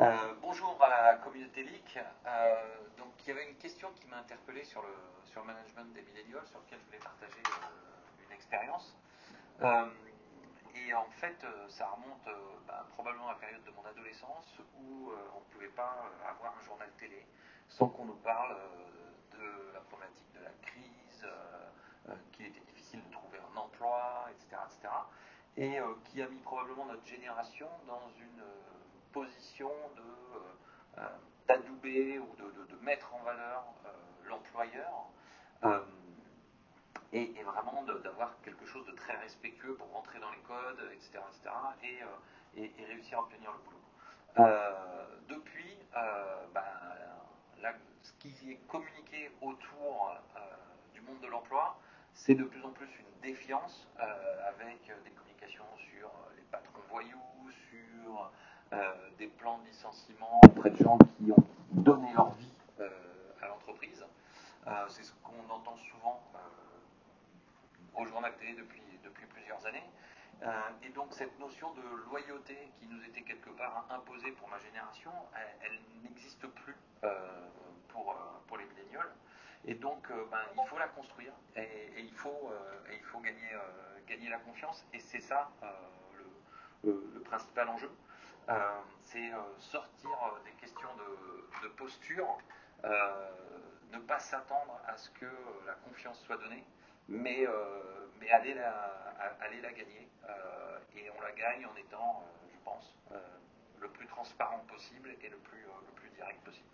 Euh, bonjour à la communauté LIC. Euh, donc, il y avait une question qui m'a interpellé sur le, sur le management des millénials, sur lequel je voulais partager euh, une expérience. et en fait, ça remonte bah, probablement à la période de mon adolescence où on ne pouvait pas avoir un journal télé sans qu'on nous parle de la problématique de la crise, qu'il était difficile de trouver un emploi, etc. etc. et qui a mis probablement notre génération dans une position ou de, mettre en valeur euh, l'employeur euh, et, vraiment d'avoir quelque chose de très respectueux pour rentrer dans les codes, etc., etc., et, et, réussir à obtenir le boulot. depuis, ben, ce qui est communiqué autour du monde de l'emploi, c'est de plus en plus une défiance avec des communications sur les patrons voyous, sur euh, des plans de licenciement auprès de gens qui ont donné leur vie euh, à l'entreprise. Euh, c'est ce qu'on entend souvent au journal télé depuis, depuis plusieurs années. et donc cette notion de loyauté qui nous était quelque part imposée pour ma génération, elle, n'existe plus pour, pour les millénials. Et donc ben, il faut la construire et, il, faut, il faut gagner, gagner la confiance. Et c'est ça le, principal enjeu. Euh, c'est euh, sortir euh, des questions de, posture, ne pas s'attendre à ce que la confiance soit donnée, mais, mais aller, la, aller la gagner. et on la gagne en étant, je pense, le plus transparent possible et le plus, le plus direct possible.